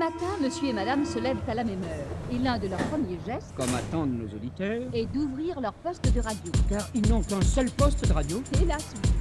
matin, monsieur et madame se lèvent à la même heure. Et l'un de leurs premiers gestes Comme attendent nos auditeurs, est d'ouvrir leur poste de radio. car ils n'ont qu'un seul poste de radio. Hélas, oui.